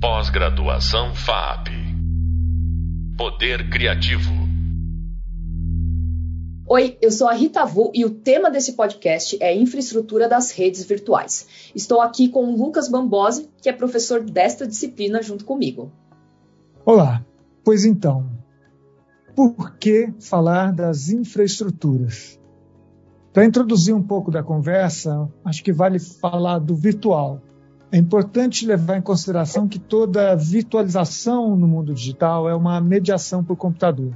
Pós-graduação FAP. Poder Criativo. Oi, eu sou a Rita Vu e o tema desse podcast é infraestrutura das redes virtuais. Estou aqui com o Lucas Bambosi, que é professor desta disciplina junto comigo. Olá, pois então, por que falar das infraestruturas? Para introduzir um pouco da conversa, acho que vale falar do virtual. É importante levar em consideração que toda virtualização no mundo digital é uma mediação por computador.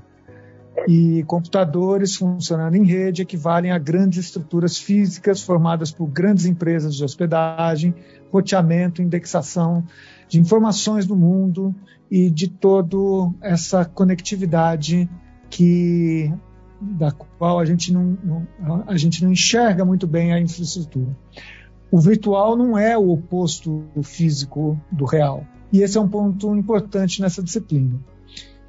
E computadores funcionando em rede equivalem a grandes estruturas físicas formadas por grandes empresas de hospedagem, roteamento, indexação de informações do mundo e de toda essa conectividade que da qual a gente não, não, a gente não enxerga muito bem a infraestrutura. O virtual não é o oposto físico do real. E esse é um ponto importante nessa disciplina.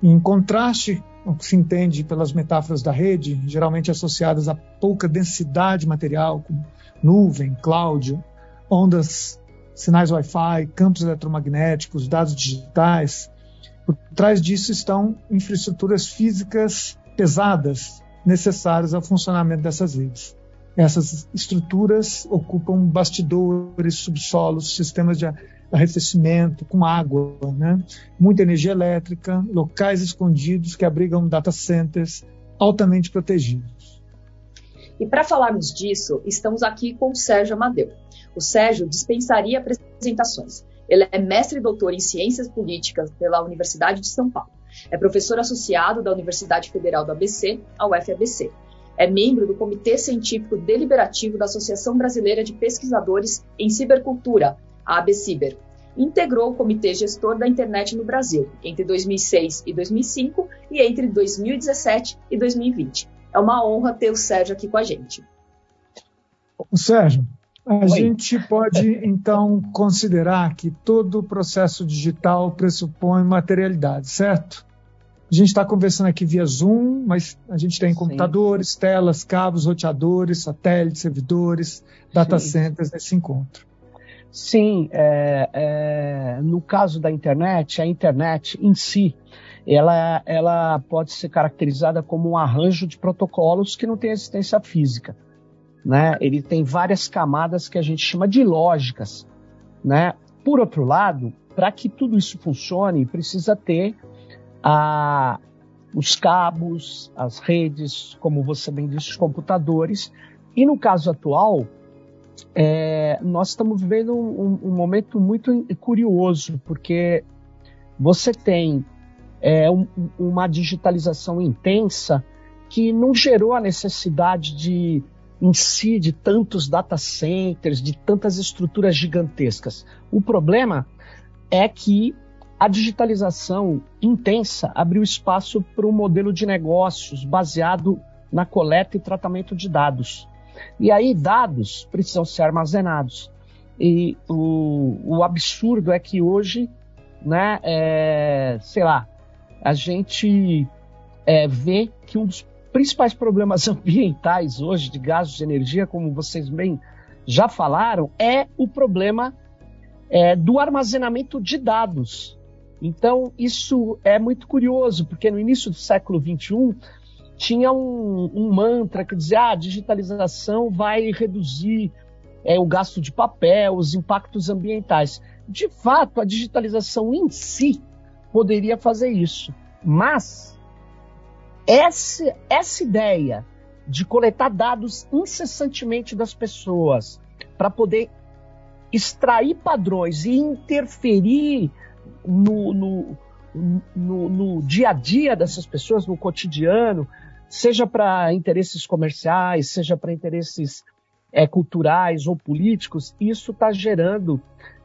Em contraste o que se entende pelas metáforas da rede, geralmente associadas a pouca densidade material, como nuvem, cloud, ondas, sinais Wi-Fi, campos eletromagnéticos, dados digitais, por trás disso estão infraestruturas físicas pesadas necessárias ao funcionamento dessas redes. Essas estruturas ocupam bastidores, subsolos, sistemas de arrefecimento com água, né? muita energia elétrica, locais escondidos que abrigam data centers altamente protegidos. E para falarmos disso, estamos aqui com o Sérgio Amadeu. O Sérgio dispensaria apresentações. Ele é mestre e doutor em Ciências Políticas pela Universidade de São Paulo. É professor associado da Universidade Federal do ABC, a UFABC. É membro do Comitê Científico Deliberativo da Associação Brasileira de Pesquisadores em Cibercultura, a ABCiber. Integrou o Comitê Gestor da Internet no Brasil entre 2006 e 2005 e entre 2017 e 2020. É uma honra ter o Sérgio aqui com a gente. O Sérgio, a Oi. gente pode então considerar que todo o processo digital pressupõe materialidade, certo? A gente está conversando aqui via Zoom, mas a gente tem Sim. computadores, telas, cabos, roteadores, satélites, servidores, data Sim. centers nesse encontro. Sim, é, é, no caso da internet, a internet em si, ela, ela pode ser caracterizada como um arranjo de protocolos que não tem existência física. Né? Ele tem várias camadas que a gente chama de lógicas. Né? Por outro lado, para que tudo isso funcione, precisa ter a, os cabos, as redes, como você bem disse, os computadores. E no caso atual, é, nós estamos vivendo um, um, momento muito curioso, porque você tem é, um, uma digitalização intensa que não gerou a necessidade de em si de tantos data centers, de tantas estruturas gigantescas. O problema é que a digitalização intensa abriu espaço para um modelo de negócios baseado na coleta e tratamento de dados. E aí, dados precisam ser armazenados. E o, o absurdo é que hoje, né, é, sei lá, a gente é, vê que um dos principais problemas ambientais hoje de gastos de energia, como vocês bem já falaram, é o problema é, do armazenamento de dados. Então, isso é muito curioso, porque no início do século XXI tinha um, um mantra que dizia: ah, a digitalização vai reduzir é, o gasto de papel, os impactos ambientais. De fato, a digitalização em si poderia fazer isso, mas essa, essa ideia de coletar dados incessantemente das pessoas para poder extrair padrões e interferir no, no, no, no, dia a dia dessas pessoas, no cotidiano, seja para interesses comerciais, seja para interesses é, culturais ou políticos, isso está gerando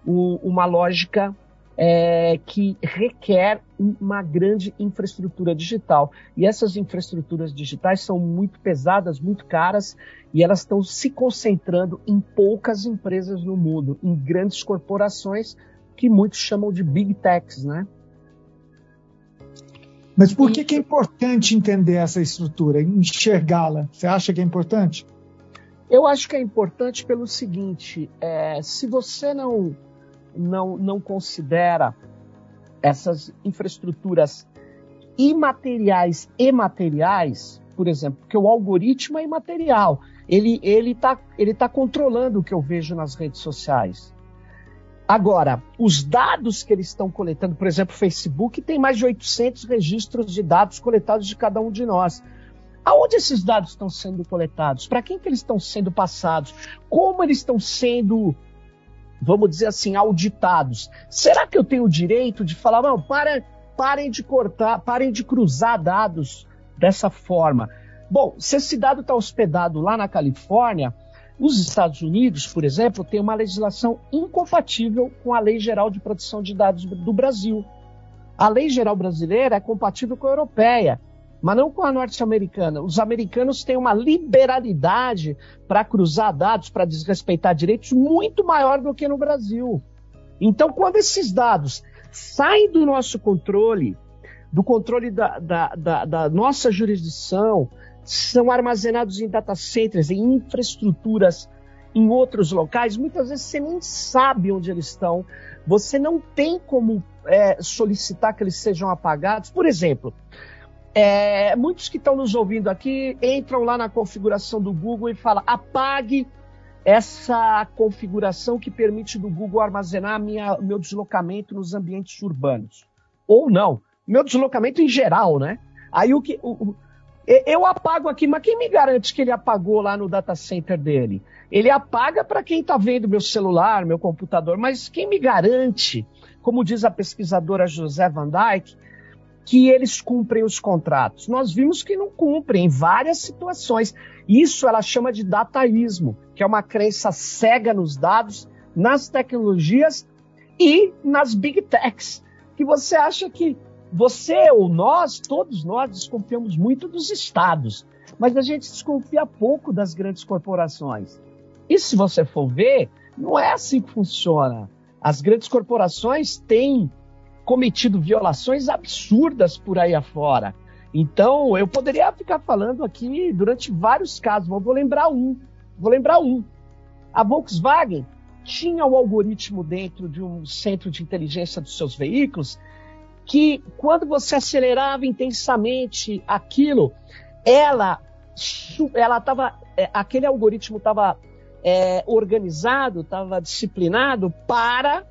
o, uma lógica é, que requer uma grande infraestrutura digital. E essas infraestruturas digitais são muito pesadas, muito caras, e elas estão se concentrando em poucas empresas no mundo, em grandes corporações que muitos chamam de big techs, né? Mas por que, que é importante entender essa estrutura, enxergá-la? Você acha que é importante? Eu acho que é importante pelo seguinte: é, se você não, não, não considera essas infraestruturas imateriais e materiais, por exemplo, porque o algoritmo é imaterial, ele ele está ele tá controlando o que eu vejo nas redes sociais. Agora, os dados que eles estão coletando, por exemplo, o Facebook tem mais de 800 registros de dados coletados de cada um de nós. Aonde esses dados estão sendo coletados? Para quem que eles estão sendo passados? Como eles estão sendo, vamos dizer assim, auditados? Será que eu tenho o direito de falar, não, para, parem de cortar, parem de cruzar dados dessa forma? Bom, se esse dado está hospedado lá na Califórnia, os Estados Unidos, por exemplo, têm uma legislação incompatível com a Lei Geral de Proteção de Dados do Brasil. A lei geral brasileira é compatível com a europeia, mas não com a norte-americana. Os americanos têm uma liberalidade para cruzar dados, para desrespeitar direitos, muito maior do que no Brasil. Então, quando esses dados saem do nosso controle, do controle da, da, da, da nossa jurisdição, são armazenados em data centers, em infraestruturas em outros locais, muitas vezes você nem sabe onde eles estão, você não tem como é, solicitar que eles sejam apagados. Por exemplo, é, muitos que estão nos ouvindo aqui entram lá na configuração do Google e falam apague essa configuração que permite do Google armazenar minha, meu deslocamento nos ambientes urbanos. Ou não, meu deslocamento em geral, né? Aí o que. O, eu apago aqui, mas quem me garante que ele apagou lá no data center dele? Ele apaga para quem está vendo meu celular, meu computador, mas quem me garante, como diz a pesquisadora José Van Dyke, que eles cumprem os contratos? Nós vimos que não cumprem em várias situações. Isso ela chama de dataísmo, que é uma crença cega nos dados, nas tecnologias e nas big techs, que você acha que você ou nós, todos nós, desconfiamos muito dos estados, mas a gente desconfia pouco das grandes corporações. E se você for ver, não é assim que funciona. As grandes corporações têm cometido violações absurdas por aí afora. Então, eu poderia ficar falando aqui durante vários casos, mas vou lembrar um. Vou lembrar um. A Volkswagen tinha o um algoritmo dentro de um centro de inteligência dos seus veículos que quando você acelerava intensamente aquilo, ela ela estava é, aquele algoritmo estava é, organizado, estava disciplinado para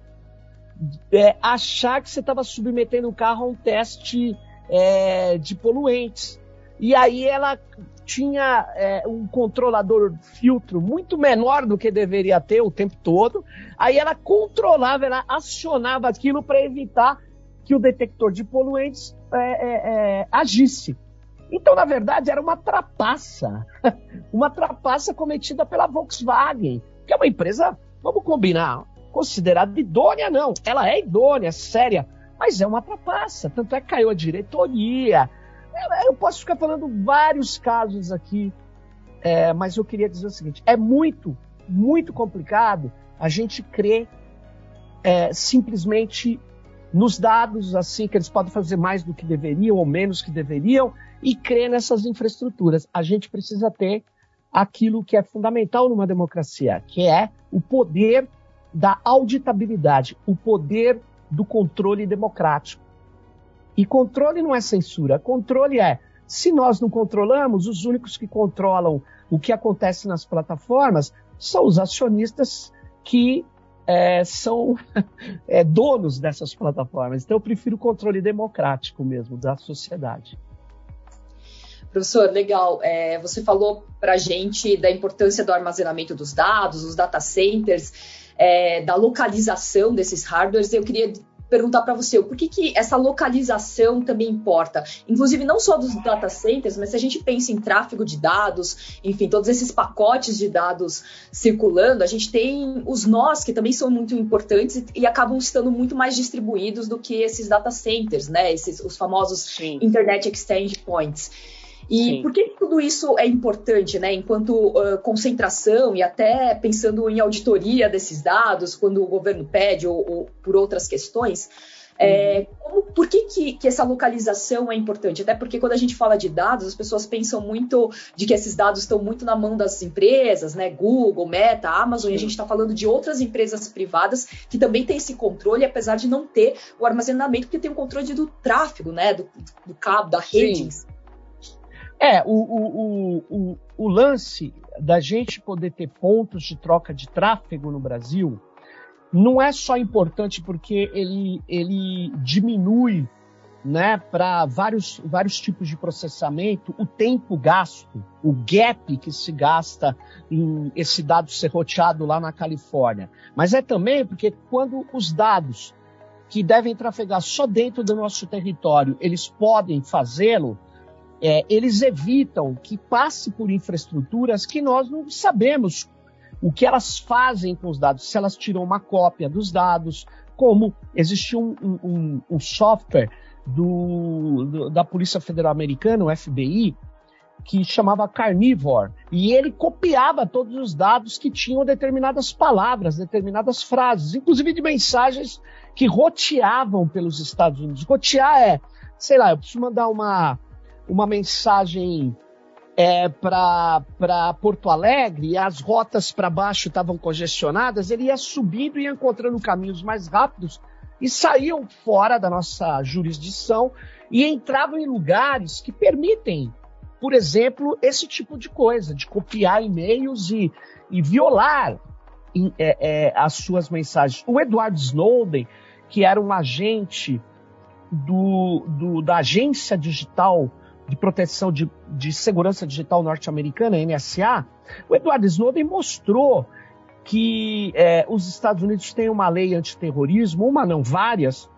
é, achar que você estava submetendo o carro a um teste é, de poluentes. E aí ela tinha é, um controlador filtro muito menor do que deveria ter o tempo todo. Aí ela controlava, ela acionava aquilo para evitar que o detector de poluentes é, é, é, agisse. Então, na verdade, era uma trapaça. uma trapaça cometida pela Volkswagen, que é uma empresa, vamos combinar, considerada idônea, não. Ela é idônea, séria, mas é uma trapaça. Tanto é que caiu a diretoria. Eu posso ficar falando vários casos aqui, é, mas eu queria dizer o seguinte: é muito, muito complicado a gente crer é, simplesmente nos dados, assim, que eles podem fazer mais do que deveriam ou menos que deveriam, e crer nessas infraestruturas. A gente precisa ter aquilo que é fundamental numa democracia, que é o poder da auditabilidade, o poder do controle democrático. E controle não é censura, controle é, se nós não controlamos, os únicos que controlam o que acontece nas plataformas são os acionistas que é, são é, donos dessas plataformas. Então, eu prefiro o controle democrático mesmo da sociedade. Professor, legal. É, você falou para a gente da importância do armazenamento dos dados, os data centers, é, da localização desses hardwares. Eu queria perguntar para você, por que, que essa localização também importa? Inclusive, não só dos data centers, mas se a gente pensa em tráfego de dados, enfim, todos esses pacotes de dados circulando, a gente tem os nós, que também são muito importantes e, acabam estando muito mais distribuídos do que esses data centers, né? Esses, os famosos Sim. Internet Exchange Points. E Sim. por que tudo isso é importante, né? Enquanto uh, concentração e até pensando em auditoria desses dados, quando o governo pede ou, ou por outras questões, É, como, por que, que, que, essa localização é importante? Até porque quando a gente fala de dados, as pessoas pensam muito de que esses dados estão muito na mão das empresas, né? Google, Meta, Amazon, Sim. e a gente está falando de outras empresas privadas que também têm esse controle, apesar de não ter o armazenamento, porque tem o controle do tráfego, né? Do, do cabo, da rede. Sim. É, o, o, o, o, lance da gente poder ter pontos de troca de tráfego no Brasil não é só importante porque ele, ele diminui né, para vários, vários tipos de processamento o tempo gasto, o gap que se gasta em esse dado ser roteado lá na Califórnia. Mas é também porque quando os dados que devem trafegar só dentro do nosso território, eles podem fazê-lo, é, eles evitam que passe por infraestruturas que nós não sabemos o que elas fazem com os dados, se elas tiram uma cópia dos dados, como existia um, um, um software do, do, da Polícia Federal Americana, o FBI, que chamava Carnivore, e ele copiava todos os dados que tinham determinadas palavras, determinadas frases, inclusive de mensagens que roteavam pelos Estados Unidos. Rotear é, sei lá, eu preciso mandar uma, uma mensagem é, para Porto Alegre e as rotas para baixo estavam congestionadas, ele ia subindo e encontrando caminhos mais rápidos e saíam fora da nossa jurisdição e entravam em lugares que permitem, por exemplo, esse tipo de coisa, de copiar e-mails e, e violar é, é, as suas mensagens. O Edward Snowden, que era um agente do, do da agência digital de proteção de, de segurança digital norte-americana, NSA, o Edward Snowden mostrou que é, os Estados Unidos têm uma lei antiterrorismo, uma não, várias,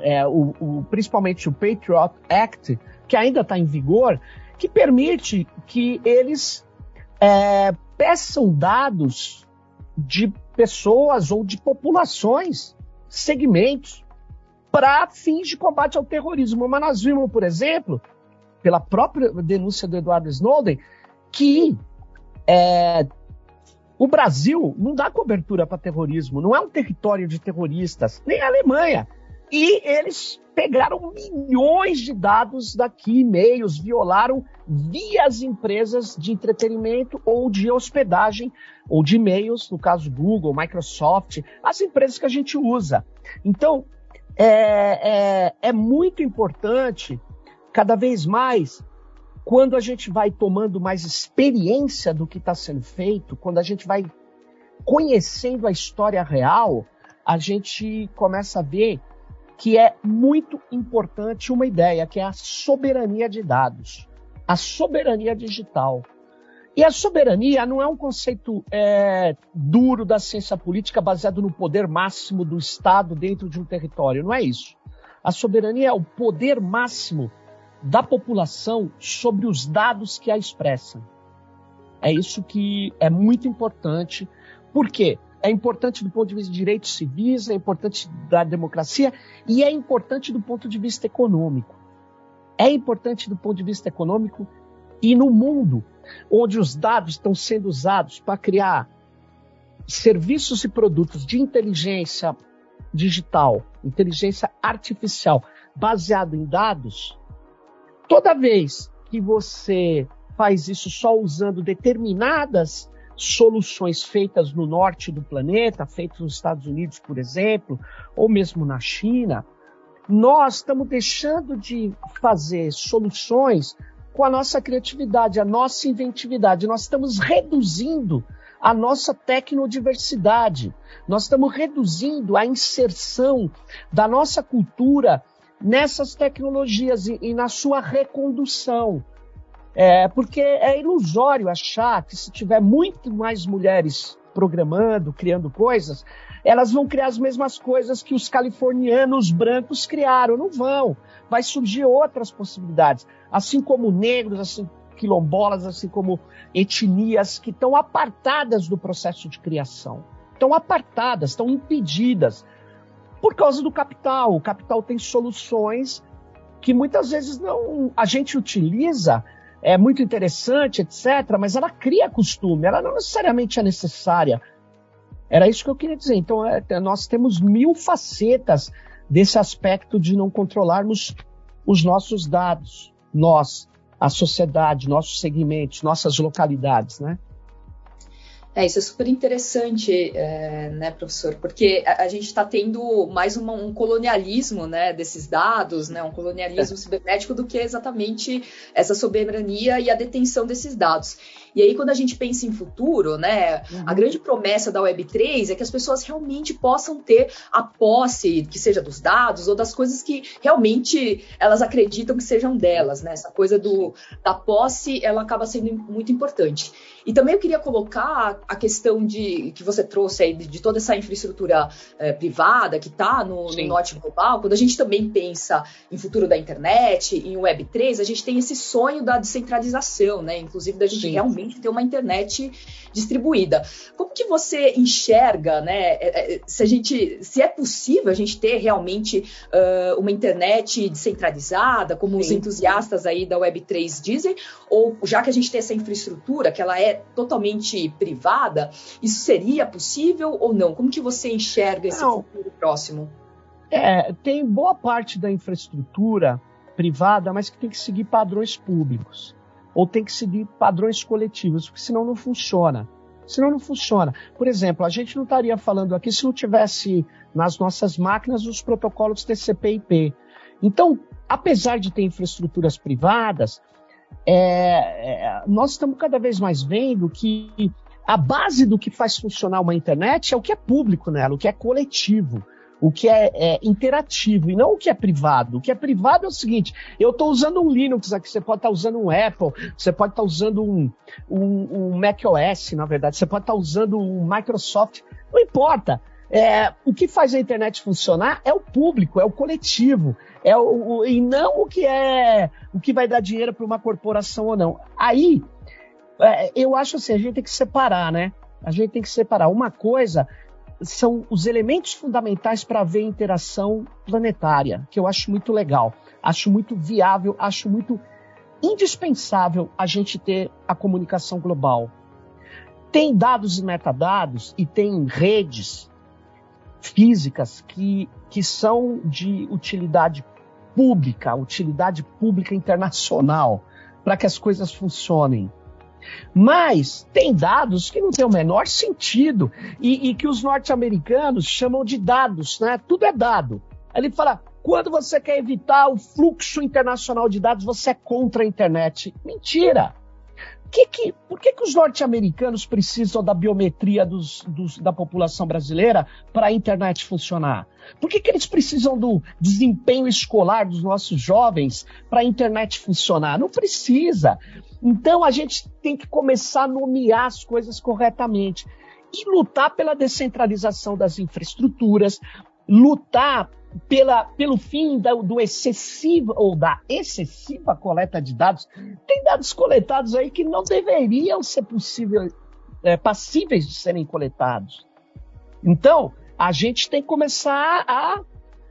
é, o, o, principalmente o Patriot Act, que ainda está em vigor, que permite que eles é, peçam dados de pessoas ou de populações, segmentos, para fins de combate ao terrorismo. Mas nós vimos, por exemplo, pela própria denúncia do Eduardo Snowden, que é, o Brasil não dá cobertura para terrorismo, não é um território de terroristas, nem a Alemanha. E eles pegaram milhões de dados daqui, e-mails, violaram via as empresas de entretenimento ou de hospedagem, ou de e-mails, no caso Google, Microsoft, as empresas que a gente usa. Então, é, é, é muito importante cada vez mais, quando a gente vai tomando mais experiência do que está sendo feito, quando a gente vai conhecendo a história real, a gente começa a ver que é muito importante uma ideia, que é a soberania de dados, a soberania digital. E a soberania não é um conceito é, duro da ciência política baseado no poder máximo do Estado dentro de um território, não é isso. A soberania é o poder máximo da população sobre os dados que a expressam. É isso que é muito importante. Por quê? É importante do ponto de vista de direitos civis, é importante da democracia e é importante do ponto de vista econômico. É importante do ponto de vista econômico e no mundo onde os dados estão sendo usados para criar serviços e produtos de inteligência digital, inteligência artificial, baseado em dados, Toda vez que você faz isso só usando determinadas soluções feitas no norte do planeta, feitas nos Estados Unidos, por exemplo, ou mesmo na China, nós estamos deixando de fazer soluções com a nossa criatividade, a nossa inventividade. Nós estamos reduzindo a nossa tecnodiversidade. Nós estamos reduzindo a inserção da nossa cultura nessas tecnologias e, e na sua recondução. É, porque é ilusório achar que se tiver muito mais mulheres programando, criando coisas, elas vão criar as mesmas coisas que os californianos brancos criaram. Não vão. Vai surgir outras possibilidades. Assim como negros, assim quilombolas, assim como etnias que estão apartadas do processo de criação. Estão apartadas, estão impedidas por causa do capital. O capital tem soluções que muitas vezes não a gente utiliza, é muito interessante, etc., mas ela cria costume, ela não necessariamente é necessária. Era isso que eu queria dizer. Então, é, nós temos mil facetas desse aspecto de não controlarmos os nossos dados, nós, a sociedade, nossos segmentos, nossas localidades, né? É, isso é super interessante, é, né, professor? Porque a, a gente está tendo mais uma, um colonialismo, né, desses dados, né, um colonialismo é. cibernético do que exatamente essa soberania e a detenção desses dados. E aí, quando a gente pensa em futuro, né, uhum. a grande promessa da Web3 é que as pessoas realmente possam ter a posse, que seja dos dados ou das coisas que realmente elas acreditam que sejam delas, né? Essa coisa do, da posse, ela acaba sendo muito importante. E também eu queria colocar a questão de que você trouxe aí de, de toda essa infraestrutura é, privada que está no, no, norte global. Quando a gente também pensa em futuro da internet, em Web3, a gente tem esse sonho da descentralização, né? Inclusive da gente Sim. realmente ter uma internet distribuída. Como que você enxerga, né? É, é, se a gente, se é possível a gente ter realmente uh, uma internet descentralizada, como Sim. os entusiastas aí da Web3 dizem, ou já que a gente tem essa infraestrutura, que ela é totalmente privada, isso seria possível ou não? Como que você enxerga esse não. futuro próximo? É, tem boa parte da infraestrutura privada, mas que tem que seguir padrões públicos ou tem que seguir padrões coletivos, porque senão não funciona. Senão não funciona. Por exemplo, a gente não estaria falando aqui se não tivesse nas nossas máquinas os protocolos TCP/IP. Então, apesar de ter infraestruturas privadas, é, é, nós estamos cada vez mais vendo que a base do que faz funcionar uma internet é o que é público nela, o que é coletivo o que é, é, interativo e não o que é privado. O que é privado é o seguinte: eu estou usando um Linux aqui, você pode estar tá usando um Apple, você pode estar tá usando um, um, um Mac OS, na verdade, você pode estar tá usando um Microsoft, não importa. É, o que faz a internet funcionar é o público, é o coletivo, é o, o e não o que é o que vai dar dinheiro para uma corporação ou não. Aí é, eu acho assim, a gente tem que separar, né? A gente tem que separar. Uma coisa são os elementos fundamentais para ver interação planetária, que eu acho muito legal, acho muito viável, acho muito indispensável a gente ter a comunicação global. Tem dados e metadados e tem redes físicas que, que são de utilidade pública, utilidade pública internacional, para que as coisas funcionem. Mas tem dados que não têm o menor sentido e, e que os norte-americanos chamam de dados, né? Tudo é dado. Ele fala: quando você quer evitar o fluxo internacional de dados, você é contra a internet. Mentira! Que que, por que, que os norte-americanos precisam da biometria dos, dos, da população brasileira para a internet funcionar? Por que, que eles precisam do desempenho escolar dos nossos jovens para a internet funcionar? Não precisa. Então a gente tem que começar a nomear as coisas corretamente e lutar pela descentralização das infraestruturas, lutar pela, pelo fim da, do excessivo ou da excessiva coleta de dados. Tem dados coletados aí que não deveriam ser possível, é, passíveis de serem coletados. Então, a gente tem que começar a,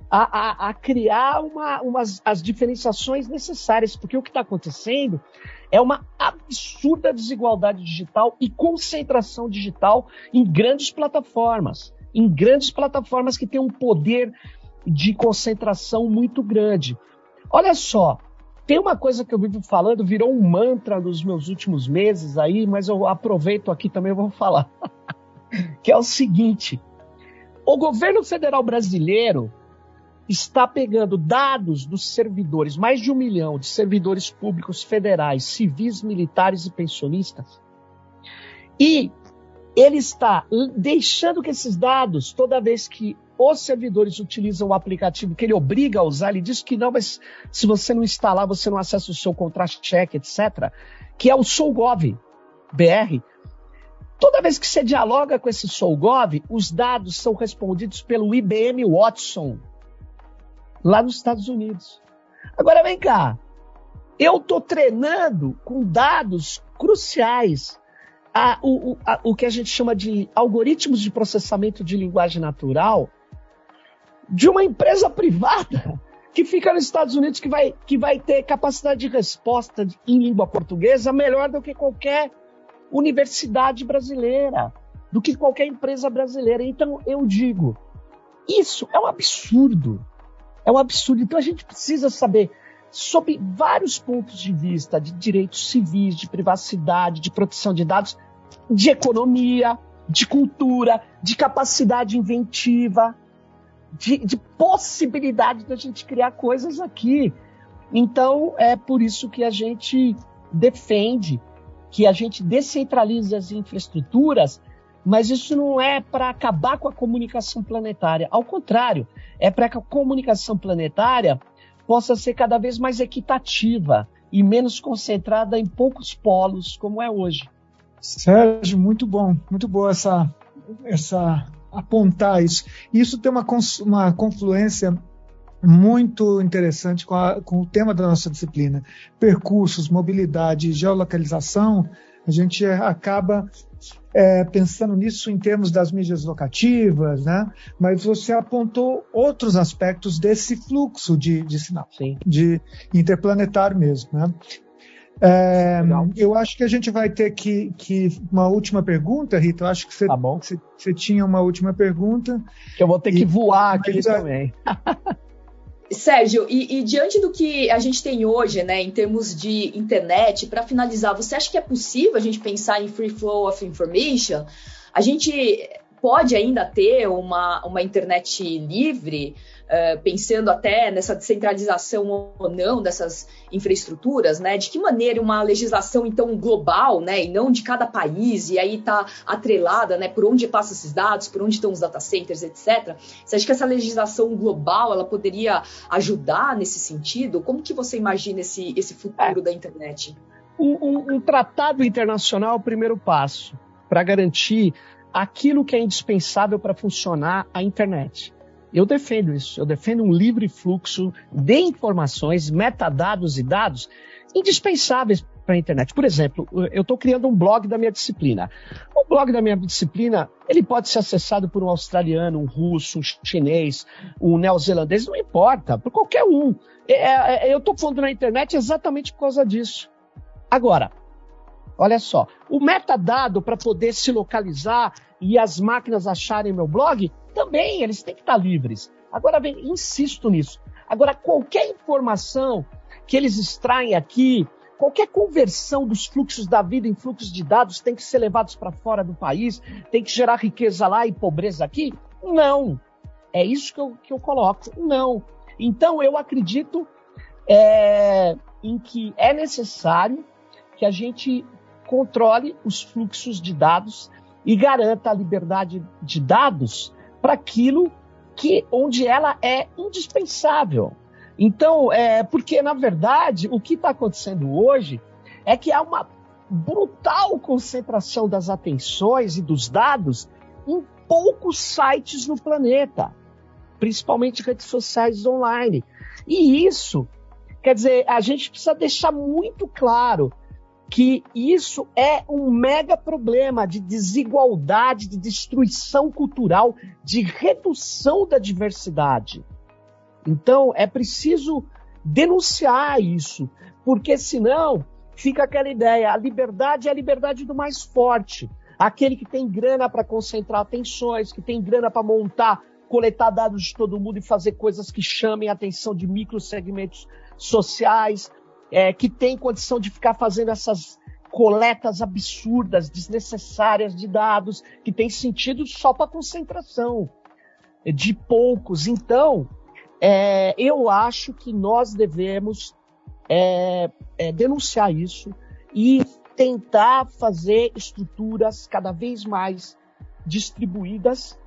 a, a, a criar uma, umas, as diferenciações necessárias, porque o que está acontecendo é uma absurda desigualdade digital e concentração digital em grandes plataformas, em grandes plataformas que têm um poder de concentração muito grande. Olha só, tem uma coisa que eu vivo falando, virou um mantra nos meus últimos meses aí, mas eu aproveito aqui também vou falar. que é o seguinte: o governo federal brasileiro está pegando dados dos servidores, mais de um milhão de servidores públicos federais, civis, militares e pensionistas, e ele está deixando que esses dados, toda vez que os servidores utilizam o aplicativo que ele obriga a usar, ele diz que não, mas se você não instalar, você não acessa o seu contract check, etc., que é o SouGov BR. Toda vez que você dialoga com esse SouGov, os dados são respondidos pelo IBM Watson, lá nos Estados Unidos. Agora vem cá, eu estou treinando com dados cruciais a, o, a, o que a gente chama de algoritmos de processamento de linguagem natural de uma empresa privada que fica nos Estados Unidos que vai, que vai ter capacidade de resposta em língua portuguesa melhor do que qualquer universidade brasileira, do que qualquer empresa brasileira. Então eu digo, isso é um absurdo. É um absurdo. Então a gente precisa saber sob vários pontos de vista de direitos civis, de privacidade, de proteção de dados, de economia, de cultura, de capacidade inventiva, de, de possibilidade da gente criar coisas aqui. Então, é por isso que a gente defende que a gente descentralize as infraestruturas, mas isso não é para acabar com a comunicação planetária. Ao contrário, é para que a comunicação planetária possa ser cada vez mais equitativa e menos concentrada em poucos polos, como é hoje. Sérgio, muito bom, muito boa essa, essa apontar isso. Isso tem uma, uma confluência muito interessante com, a, com, o tema da nossa disciplina. Percursos, mobilidade, geolocalização, a gente acaba é, pensando nisso em termos das mídias locativas, né? mas você apontou outros aspectos desse fluxo de, de sinal, Sim. de interplanetário mesmo. Né? É, eu acho que a gente vai ter que, que, uma última pergunta, Rita. Eu acho que você, tá você, você tinha uma última pergunta. Que eu vou ter e, que voar aqui também. Sérgio, e, e, diante do que a gente tem hoje, né, em termos de internet, para finalizar, você acha que é possível a gente pensar em free flow of information? A gente pode ainda ter uma, uma internet livre? Eh, pensando até nessa descentralização ou não dessas infraestruturas, né? De que maneira uma legislação então global, né, e não de cada país, e aí está atrelada, né, por onde passam esses dados, por onde estão os data centers, etc. Você acha que essa legislação global ela poderia ajudar nesse sentido? Como que você imagina esse, esse futuro é. da internet? Um, um, um tratado internacional primeiro passo para garantir aquilo que é indispensável para funcionar a internet. Eu defendo isso. Eu defendo um livre fluxo de informações, metadados e dados indispensáveis para a internet. Por exemplo, eu estou criando um blog da minha disciplina. O blog da minha disciplina, ele pode ser acessado por um australiano, um russo, um chinês, um neozelandês, não importa, por qualquer um. É, é, é eu estou pondo na internet exatamente por causa disso. Agora, olha só, o metadado para poder se localizar e as máquinas acharem meu blog também eles têm que estar livres. Agora, vem, insisto nisso. Agora, qualquer informação que eles extraem aqui, qualquer conversão dos fluxos da vida em fluxos de dados tem que ser levados para fora do país, tem que gerar riqueza lá e pobreza aqui? Não. É isso que eu, que eu coloco. Não. Então, eu acredito é, em que é necessário que a gente controle os fluxos de dados e garanta a liberdade de dados para aquilo que onde ela é indispensável. Então, é, porque na verdade o que está acontecendo hoje é que há uma brutal concentração das atenções e dos dados em poucos sites no planeta, principalmente redes sociais online. E isso, quer dizer, a gente precisa deixar muito claro que isso é um mega problema de desigualdade, de destruição cultural, de redução da diversidade. Então, é preciso denunciar isso, porque senão fica aquela ideia: a liberdade é a liberdade do mais forte, aquele que tem grana para concentrar atenções, que tem grana para montar, coletar dados de todo mundo e fazer coisas que chamem a atenção de microsegmentos sociais, é, que tem condição de ficar fazendo essas coletas absurdas, desnecessárias de dados, que tem sentido só para concentração de poucos. Então, é, eu acho que nós devemos é, é, denunciar isso e tentar fazer estruturas cada vez mais distribuídas.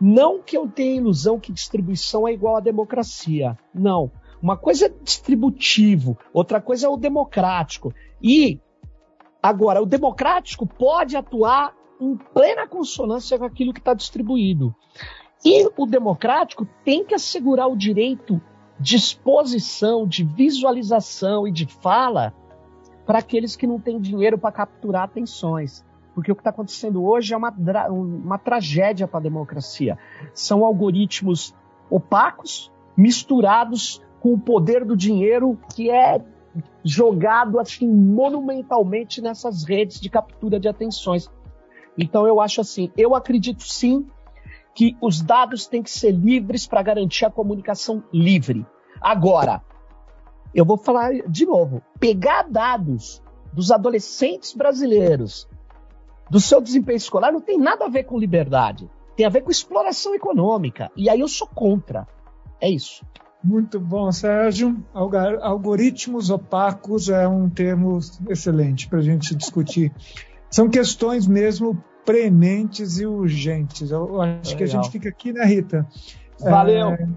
Não que eu tenha ilusão que distribuição é igual à democracia. Não. Uma coisa é distributivo, outra coisa é o democrático. E agora, o democrático pode atuar em plena consonância com aquilo que está distribuído. E o democrático tem que assegurar o direito de exposição, de visualização e de fala para aqueles que não têm dinheiro para capturar atenções. Porque o que está acontecendo hoje é uma, uma tragédia para a democracia. São algoritmos opacos, misturados com o poder do dinheiro que é jogado assim monumentalmente nessas redes de captura de atenções. Então eu acho assim, eu acredito sim que os dados têm que ser livres para garantir a comunicação livre. Agora, eu vou falar de novo: pegar dados dos adolescentes brasileiros, do seu desempenho escolar, não tem nada a ver com liberdade. Tem a ver com exploração econômica. E aí eu sou contra. É isso. Muito bom, Sérgio. Algoritmos opacos é um termo excelente para a gente discutir. São questões mesmo prementes e urgentes. Eu acho que a gente fica aqui, né, Rita? Valeu. É,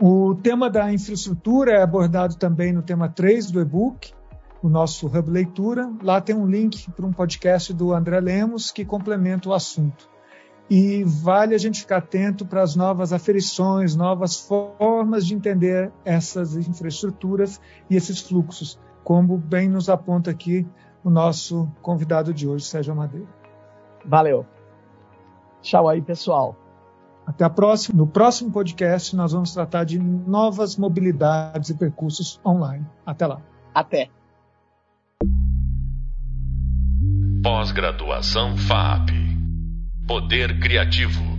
o tema da infraestrutura é abordado também no tema 3 do e-book, o nosso Hub Leitura. Lá tem um link para um podcast do André Lemos que complementa o assunto. E vale a gente ficar atento para as novas aferições, novas formas de entender essas infraestruturas e esses fluxos, como bem nos aponta aqui o nosso convidado de hoje, Sérgio Madeira. Valeu. Tchau aí, pessoal. Até a próxima. No próximo podcast, nós vamos tratar de novas mobilidades e percursos online. Até lá. Até. Pós-graduação FAP. Poder Criativo.